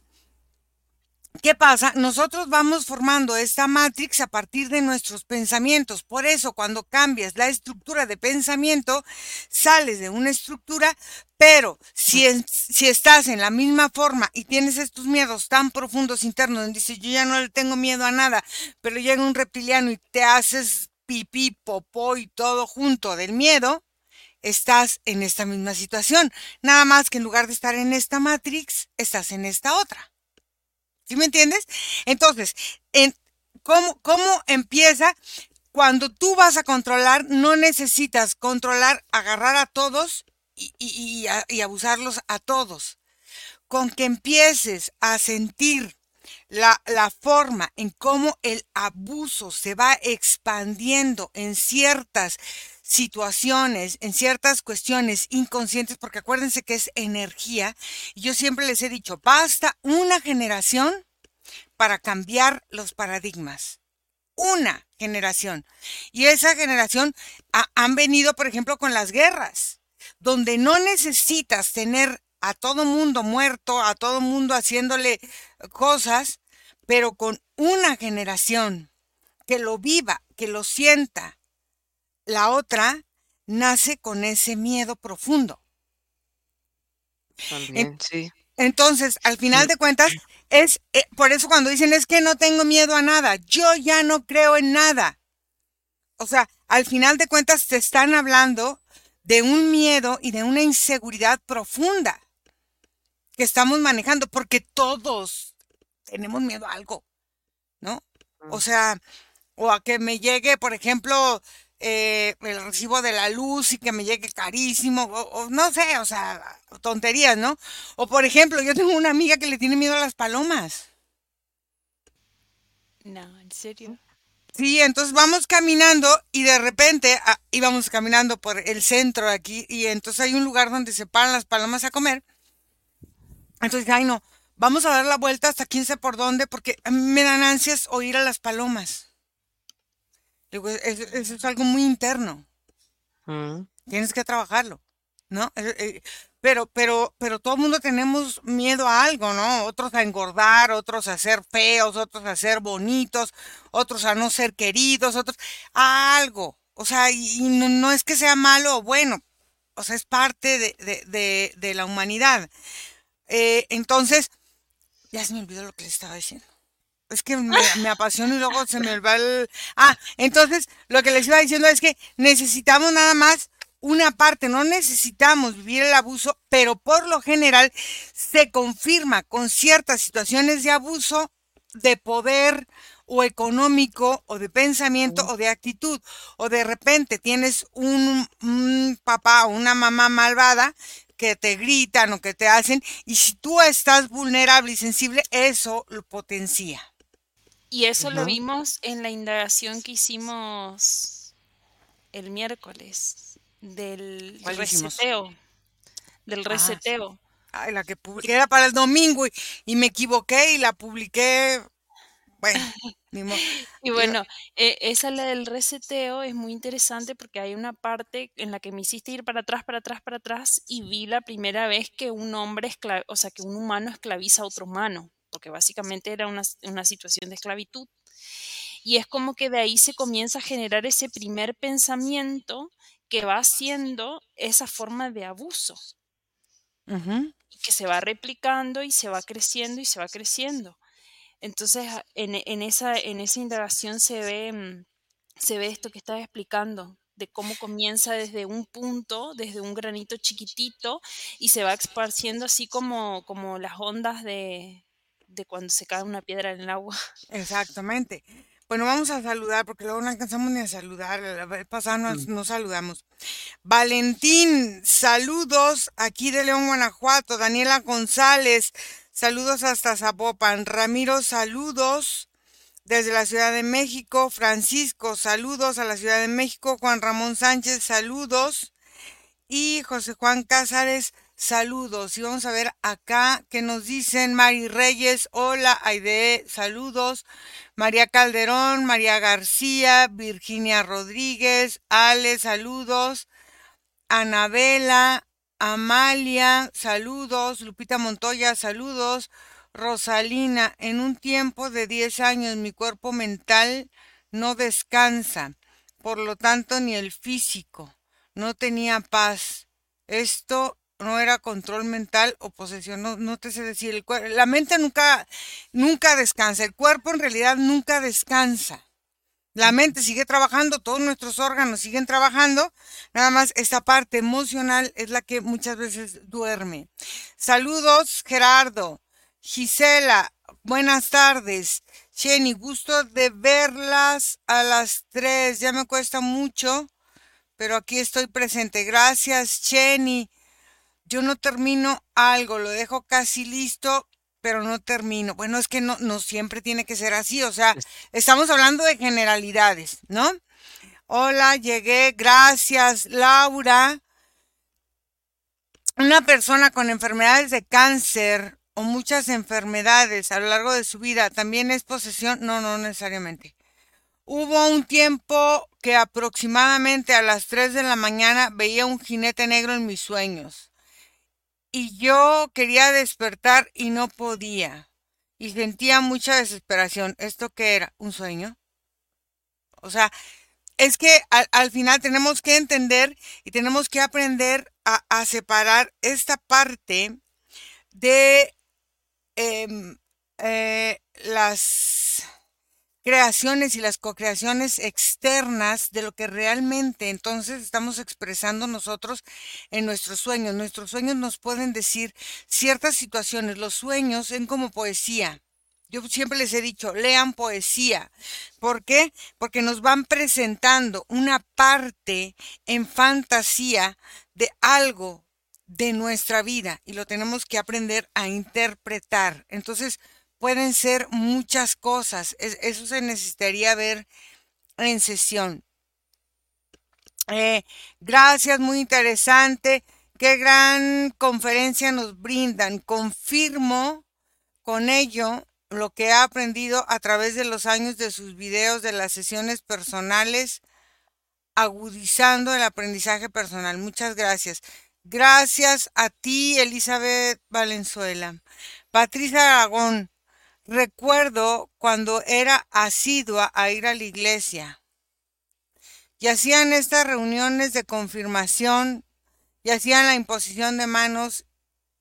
¿Qué pasa? Nosotros vamos formando esta matrix a partir de nuestros pensamientos. Por eso, cuando cambias la estructura de pensamiento, sales de una estructura, pero si, si estás en la misma forma y tienes estos miedos tan profundos internos, donde dices, yo ya no le tengo miedo a nada, pero llega un reptiliano y te haces pipí, popó y todo junto del miedo, estás en esta misma situación. Nada más que en lugar de estar en esta Matrix, estás en esta otra. ¿Sí me entiendes? Entonces, en, ¿cómo, ¿cómo empieza? Cuando tú vas a controlar, no necesitas controlar, agarrar a todos y, y, y abusarlos a todos. Con que empieces a sentir la, la, forma en cómo el abuso se va expandiendo en ciertas situaciones, en ciertas cuestiones inconscientes, porque acuérdense que es energía. Y yo siempre les he dicho, basta una generación para cambiar los paradigmas. Una generación. Y esa generación han venido, por ejemplo, con las guerras, donde no necesitas tener a todo mundo muerto, a todo mundo haciéndole cosas, pero con una generación que lo viva, que lo sienta, la otra nace con ese miedo profundo. También, sí. Entonces, al final de cuentas, es eh, por eso cuando dicen es que no tengo miedo a nada, yo ya no creo en nada. O sea, al final de cuentas te están hablando de un miedo y de una inseguridad profunda que estamos manejando, porque todos tenemos miedo a algo, ¿no? O sea, o a que me llegue, por ejemplo, eh, el recibo de la luz y que me llegue carísimo, o, no sé, o sea, tonterías, ¿no? O por ejemplo, yo tengo una amiga que le tiene miedo a las palomas. No, ¿en serio? Sí, entonces vamos caminando y de repente ah, íbamos caminando por el centro de aquí y entonces hay un lugar donde se paran las palomas a comer. Entonces, ay no, vamos a dar la vuelta hasta quién sé por dónde porque me dan ansias oír a las palomas. Digo, eso, es algo muy interno. Mm. Tienes que trabajarlo, ¿no? Pero, pero, pero todo el mundo tenemos miedo a algo, ¿no? Otros a engordar, otros a ser feos, otros a ser bonitos, otros a no ser queridos, otros a algo. O sea, y, no, es que sea malo o bueno, o sea, es parte de, de, de, la humanidad. Eh, entonces, ya se me olvidó lo que le estaba diciendo. Es que me, me apasiona y luego se me va el... Ah, entonces lo que les iba diciendo es que necesitamos nada más una parte, no necesitamos vivir el abuso, pero por lo general se confirma con ciertas situaciones de abuso de poder o económico o de pensamiento o de actitud. O de repente tienes un, un papá o una mamá malvada que te gritan o que te hacen y si tú estás vulnerable y sensible, eso lo potencia. Y eso lo vimos en la indagación que hicimos el miércoles del reseteo. Del ah, reseteo. Ay, la que publiqué era para el domingo y, me equivoqué y la publiqué. Bueno, y bueno, e, esa la del reseteo es muy interesante porque hay una parte en la que me hiciste ir para atrás, para atrás, para atrás y vi la primera vez que un hombre, o sea, que un humano esclaviza a otro humano porque básicamente era una, situación de esclavitud. Y es como que de ahí se comienza a generar ese primer pensamiento que va haciendo esa forma de abuso. Y que se va replicando y se va creciendo y se va creciendo. Entonces, en, esa, en esa indagación se ve, mm, se ve esto que estaba explicando, de cómo comienza desde un punto, desde un granito chiquitito, y se va esparciendo así como, como las ondas de, de cuando se cae una piedra en el agua. Exactamente. Bueno, vamos a saludar porque luego no alcanzamos ni a saludar. La vez pasada nos, mm. saludamos. Valentín, saludos aquí de León, Guanajuato. Daniela González, saludos hasta Zapopan. Ramiro, saludos desde la Ciudad de México. Francisco, saludos a la Ciudad de México. Juan Ramón Sánchez, saludos. Y José Juan Cázares, saludos. Y vamos a ver acá que nos dicen Mari Reyes, hola Aide, saludos. María Calderón, María García, Virginia Rodríguez, Ale, saludos. Anabela, Amalia, saludos. Lupita Montoya, saludos. Rosalina, en un tiempo de 10 años mi cuerpo mental no descansa, por lo tanto ni el físico. No tenía paz. Esto no era control mental o posesión, no, no te sé decir, el la mente nunca, nunca descansa, el cuerpo en realidad nunca descansa. La mente sigue trabajando, todos nuestros órganos siguen trabajando, nada más esta parte emocional es la que muchas veces duerme. Saludos, Gerardo. Gisela, buenas tardes. Jenny, gusto de verlas a las tres. Ya me cuesta mucho, pero aquí estoy presente. Gracias, Jenny. Yo no termino algo, lo dejo casi listo, pero no termino. Bueno, es que no, no siempre tiene que ser así, o sea, estamos hablando de generalidades, ¿no? Hola, llegué, gracias, Laura. Una persona con enfermedades de cáncer o muchas enfermedades a lo largo de su vida también es posesión, no, no necesariamente. Hubo un tiempo que aproximadamente a las 3 de la mañana veía un jinete negro en mis sueños y yo quería despertar y no podía. Y sentía mucha desesperación. ¿Esto qué era? ¿Un sueño? O sea, es que al, final tenemos que entender y tenemos que aprender a, separar esta parte de em, eh, las creaciones y las co-creaciones externas de lo que realmente entonces estamos expresando nosotros en nuestros sueños. Nuestros sueños nos pueden decir ciertas situaciones. Los sueños son como poesía. Yo siempre les he dicho, lean poesía. ¿Por qué? Porque nos van presentando una parte en fantasía de algo de nuestra vida y lo tenemos que aprender a interpretar. Entonces, pueden ser muchas cosas. eso se necesitaría ver en sesión. Eh, gracias, muy interesante. Qué gran conferencia nos brindan. Confirmo con ello lo que he aprendido a través de los años de sus videos de las sesiones personales, agudizando el aprendizaje personal. Muchas gracias. Gracias a ti, Elizabeth Valenzuela. Patricia Aragón, Recuerdo cuando era asidua a ir a la iglesia y hacían estas reuniones de confirmación y hacían la imposición de manos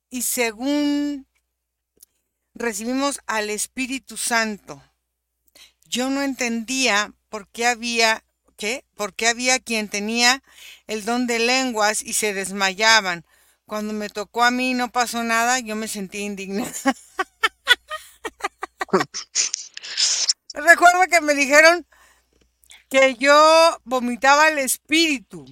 y según recibimos al Espíritu Santo, yo no entendía por qué había ¿qué? ¿Por qué había quien tenía el don de lenguas y se desmayaban? Cuando me tocó a mí no pasó nada, yo me sentí indignada. Recuerdo que me dijeron que yo vomitaba el espíritu.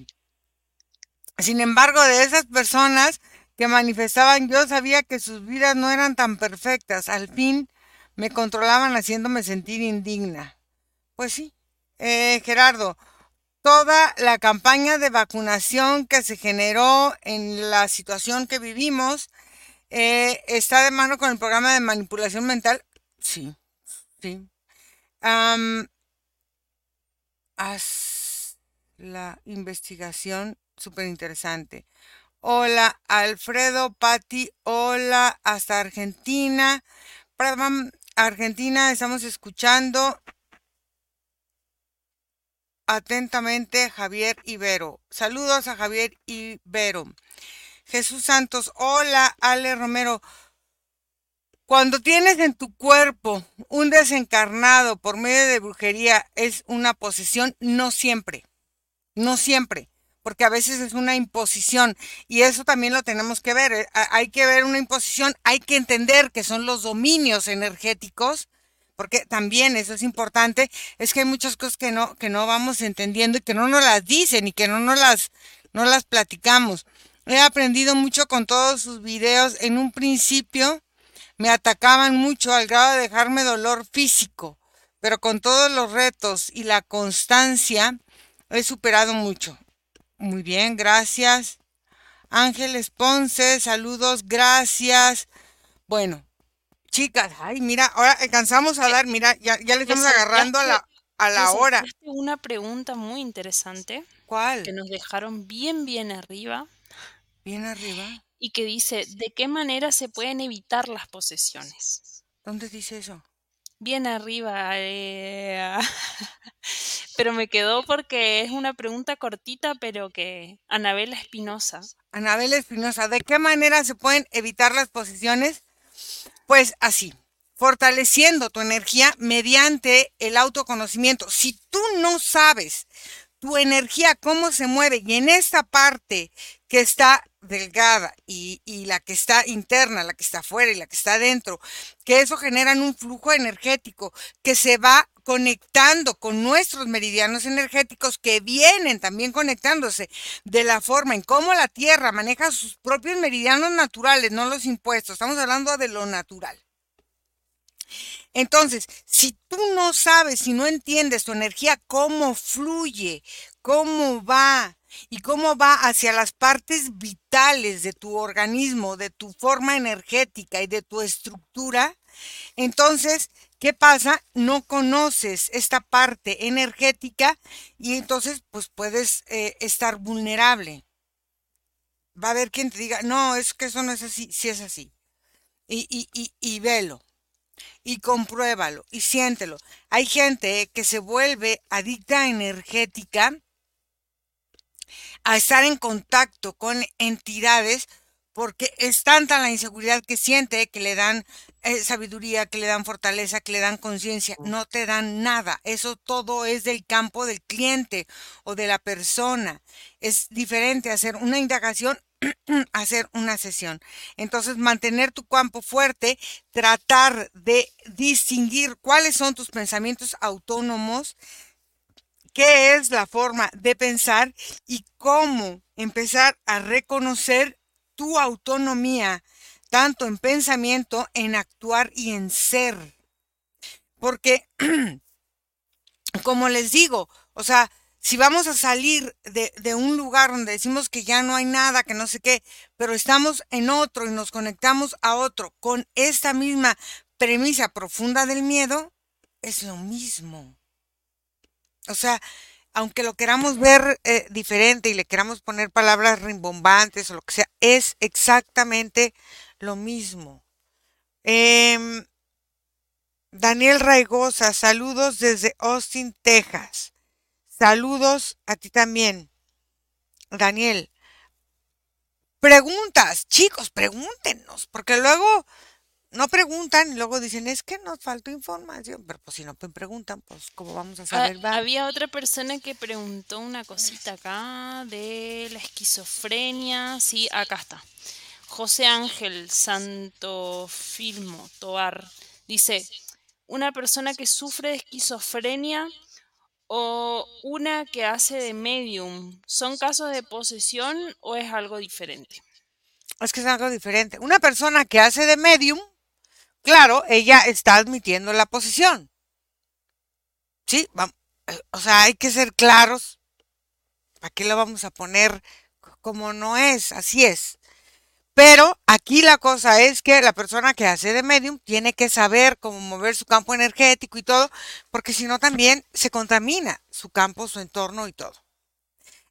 Sin embargo, de esas personas que manifestaban, yo sabía que sus vidas no eran tan perfectas. Al fin me controlaban haciéndome sentir indigna. Pues sí, eh, Gerardo, toda la campaña de vacunación que se generó en la situación que vivimos eh, está de mano con el programa de manipulación mental Sí, sí. haz la investigación súper interesante. Hola, Alfredo, Patti, hola, hasta Argentina. Argentina, estamos escuchando atentamente Javier Ibero. Saludos a Javier Ibero. Jesús Santos, hola, Ale Romero. Cuando tienes en tu cuerpo un desencarnado por medio de brujería, es una posesión, no siempre, no siempre, porque a veces es una imposición y eso también lo tenemos que ver. Eh, hay que ver una imposición, hay que entender que son los dominios energéticos, porque también eso es importante, es que hay muchas cosas que no, que no vamos entendiendo y que no nos las dicen y que no nos las, no las platicamos. He aprendido mucho con todos sus videos. En un principio, me atacaban mucho al grado de dejarme dolor físico, pero con todos los retos y la constancia he superado mucho. Muy bien, gracias. Ángeles Ponce, saludos, gracias. Bueno, chicas, ay, mira, ahora alcanzamos a dar, mira, ya, ya le estamos agarrando a la, a la hora. Una pregunta muy interesante. ¿Cuál? Que nos dejaron bien, bien arriba. Bien arriba y que dice, ¿de qué manera se pueden evitar las posesiones? ¿Dónde dice eso? Bien arriba, eh, pero me quedó porque es una pregunta cortita, pero que Anabela Espinosa. Anabela Espinosa, ¿de qué manera se pueden evitar las posesiones? Pues así. fortaleciendo tu energía mediante el autoconocimiento. Si tú no sabes tu energía, cómo se mueve, y en esta parte que está delgada y, la que está interna, la que está afuera y la que está adentro, que eso generan un flujo energético que se va conectando con nuestros meridianos energéticos que vienen también conectándose de la forma en cómo la Tierra maneja sus propios meridianos naturales, no los impuestos, estamos hablando de lo natural. Entonces, si tú no sabes, si no entiendes tu energía, cómo fluye, cómo va y cómo va hacia las partes vitales de tu organismo, de tu forma energética y de tu estructura, entonces, ¿qué pasa? No conoces esta parte energética y entonces pues puedes eh, estar vulnerable. Va a haber quien te diga, no, es que eso no es así, sí es así. Y, y, y, y velo y compruébalo y siéntelo. Hay gente que se vuelve adicta energética a estar en contacto con entidades porque es tanta la inseguridad que siente que le dan eh, sabiduría, que le dan fortaleza, que le dan conciencia. No te dan nada. Eso todo es del campo del cliente o de la persona. Es diferente hacer una indagación hacer una sesión. Entonces, mantener tu campo fuerte, tratar de distinguir cuáles son tus pensamientos autónomos, qué es la forma de pensar y cómo empezar a reconocer tu autonomía, tanto en pensamiento, en actuar y en ser. Porque, como les digo, o sea, si vamos a salir de, un lugar donde decimos que ya no hay nada, que no sé qué, pero estamos en otro y nos conectamos a otro con esta misma premisa profunda del miedo, es lo mismo. O sea, aunque lo queramos ver eh, diferente y le queramos poner palabras rimbombantes o lo que sea, es exactamente lo mismo. Em, Daniel Raigosa, saludos desde Austin, Texas. Saludos a ti también, Daniel. Preguntas, chicos, pregúntenos, porque luego no preguntan y luego dicen, es que nos faltó información, pero pues si no preguntan, pues cómo vamos a ah, saber. había otra persona que preguntó una cosita acá de la esquizofrenia, sí, acá está. José Ángel Santo Filmo Toar dice, una persona que sufre de esquizofrenia o una que hace de medium, ¿son casos de posesión o es algo diferente? Es que es algo diferente. Una persona que hace de medium, claro, ella está admitiendo la posesión. Sí, vamos, o sea, hay que ser claros. ¿Para qué lo vamos a poner como no es? Así es. Pero aquí la cosa es que la persona que hace de medium tiene que saber cómo mover su campo energético y todo, porque si no también se contamina su campo, su entorno y todo.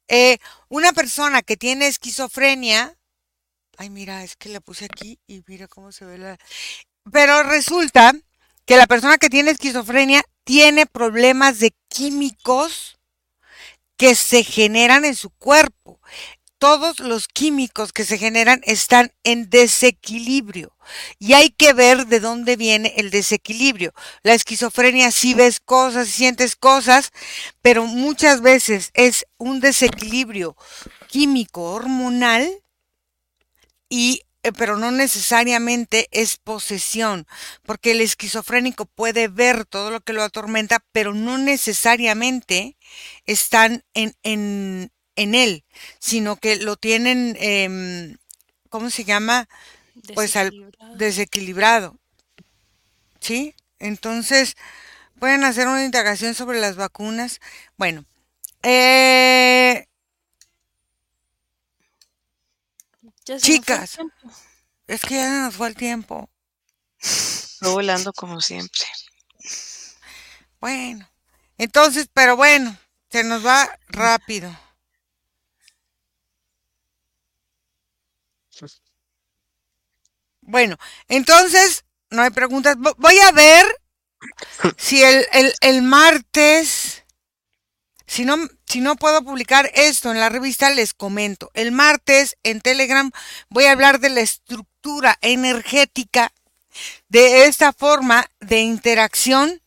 Eh, una persona que tiene esquizofrenia, ay mira, es que la puse aquí y mira cómo se ve la... Pero resulta que la persona que tiene esquizofrenia tiene problemas de químicos que se generan en su cuerpo todos los químicos que se generan están en desequilibrio y hay que ver de dónde viene el desequilibrio. La esquizofrenia sí ves cosas, sientes cosas, pero muchas veces es un desequilibrio químico hormonal y eh, pero no necesariamente es posesión, porque el esquizofrénico puede ver todo lo que lo atormenta, pero no necesariamente están en, en, en él, sino que lo tienen, em, ¿cómo se llama? Pues al desequilibrado. ¿Sí? Entonces, pueden hacer una indagación sobre las vacunas. Bueno, eh, chicas, es que ya nos fue el tiempo. No volando como siempre. Bueno, entonces, pero bueno, se nos va rápido. Bueno, entonces, no hay preguntas. Voy a ver si el, martes, si no, si no puedo publicar esto en la revista, les comento. El martes en Telegram voy a hablar de la estructura energética de esta forma de interacción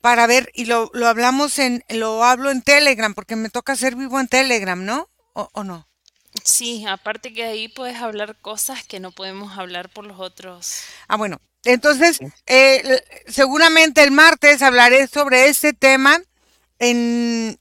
para ver, y lo, lo hablamos en, lo hablo en Telegram, porque me toca ser vivo en Telegram, ¿no? ¿O, o no? Sí, aparte que ahí puedes hablar cosas que no podemos hablar por los otros. Ah, bueno. Entonces, eh, seguramente el martes hablaré sobre este tema en,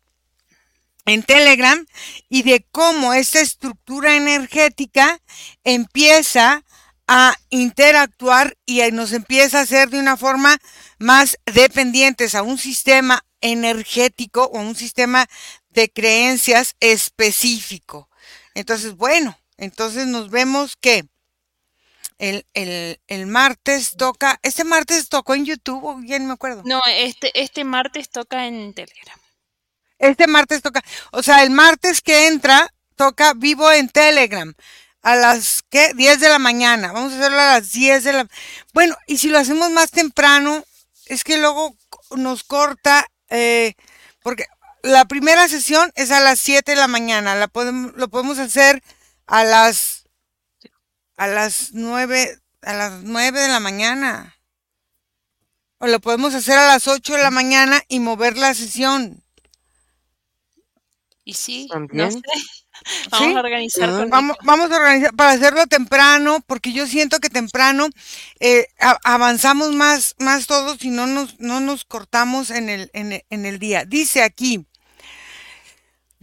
en Telegram y de cómo esta estructura energética empieza a interactuar y nos empieza a hacer de una forma más dependientes a un sistema energético o un sistema de creencias específico. Entonces, bueno, entonces nos vemos que el, el, martes toca, este martes tocó en YouTube, o bien me acuerdo. No, este, este martes toca en Telegram. Este martes toca, o sea, el martes que entra toca vivo en Telegram a las ¿qué? 10 de la mañana. Vamos a hacerlo a las 10 de la Bueno, y si lo hacemos más temprano, es que luego nos corta, eh, porque la primera sesión es a las 7 de la mañana. La podemos, lo podemos hacer a las a las 9 a las 9 de la mañana. O lo podemos hacer a las 8 de la mañana y mover la sesión. Y sí, no sé. Vamos a organizar vamos, vamos, a organizar para hacerlo temprano, porque yo siento que temprano eh, avanzamos más, más todos y no nos, no nos cortamos en el, en, en el día. Dice aquí,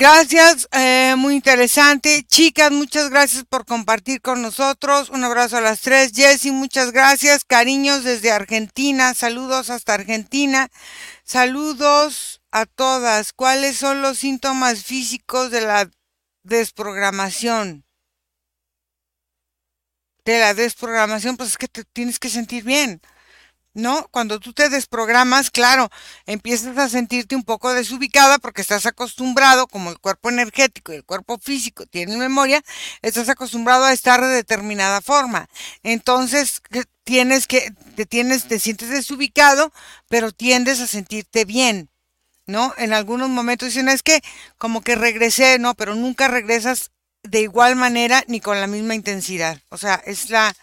Gracias, eh, muy interesante. Chicas, muchas gracias por compartir con nosotros. Un abrazo a las tres. Jessy, muchas gracias. Cariños desde Argentina. Saludos hasta Argentina. Saludos a todas. ¿Cuáles son los síntomas físicos de la desprogramación? De la desprogramación, pues es que te tienes que sentir bien. ¿No? Cuando tú te desprogramas, claro, empiezas a sentirte un poco desubicada porque estás acostumbrado, como el cuerpo energético y el cuerpo físico tienen memoria, estás acostumbrado a estar de determinada forma. Entonces, tienes que, te tienes, te sientes desubicado, pero tiendes a sentirte bien, ¿no? En algunos momentos dicen, es que como que regresé, no, pero nunca regresas de igual manera ni con la misma intensidad. O sea, es la,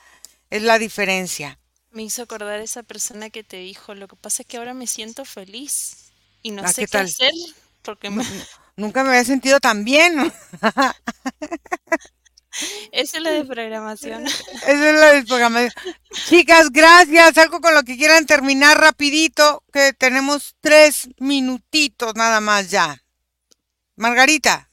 es la diferencia. Me hizo acordar esa persona que te dijo, lo que pasa es que ahora me siento feliz y no ah, sé qué, hacer porque nunca me había sentido tan bien. Esa es la desprogramación. Esa es la desprogramación. Chicas, gracias. Algo con lo que quieran terminar rapidito, que tenemos tres minutitos nada más ya. Margarita.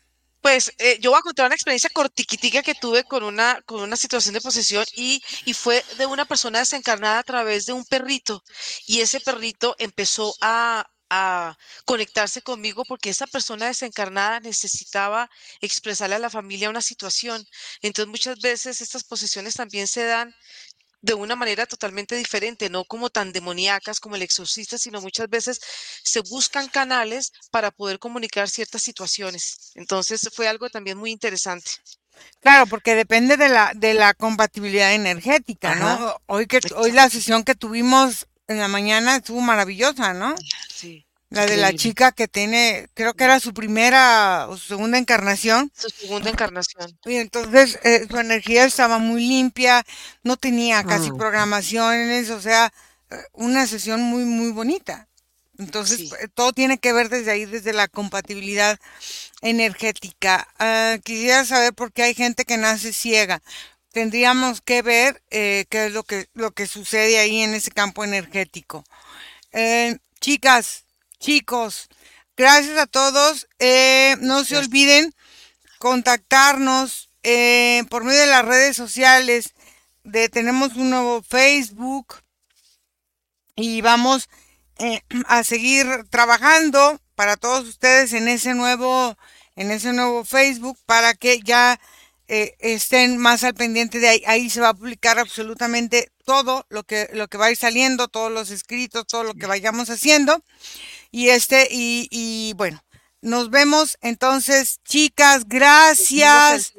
Pues eh, yo voy a contar una experiencia cortiquitica que tuve con una, con una situación de posesión y, y fue de una persona desencarnada a través de un perrito. Y ese perrito empezó a, a conectarse conmigo porque esa persona desencarnada necesitaba expresarle a la familia una situación. Entonces muchas veces estas posesiones también se dan de una manera totalmente diferente, no como tan demoníacas como el exorcista, sino muchas veces se buscan canales para poder comunicar ciertas situaciones. Entonces fue algo también muy interesante. Claro, porque depende de la, de la compatibilidad energética, ¿no? Hoy, que, hoy la sesión que tuvimos en la mañana estuvo maravillosa, ¿no? Sí. La de la chica que tiene, creo que era su primera o su segunda encarnación. Su segunda encarnación. Y entonces eh, su energía estaba muy limpia, no tenía casi mm. programaciones, o sea, eh, una sesión muy, muy bonita. Entonces, eh, todo tiene que ver desde ahí, desde la compatibilidad energética. Ah, quisiera saber por qué hay gente que nace ciega. Tendríamos que ver qué es lo que, lo que sucede ahí en ese campo energético. chicas, Chicos, gracias a todos. Eh, no se olviden contactarnos eh, por medio de las redes sociales. De, tenemos un nuevo Facebook y vamos eh, a seguir trabajando para todos ustedes en ese nuevo en ese nuevo Facebook para que ya estén más al pendiente de ahí. Ahí se va a publicar absolutamente todo lo que, lo que va a ir saliendo, todos los escritos, todo lo que vayamos haciendo. Y este, y, y bueno, nos vemos entonces, chicas, gracias.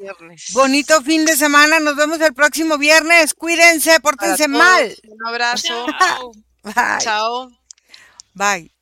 Bonito fin de semana, nos vemos el próximo viernes. Cuídense, pórtense mal. Un abrazo. Bye. Chao. Bye.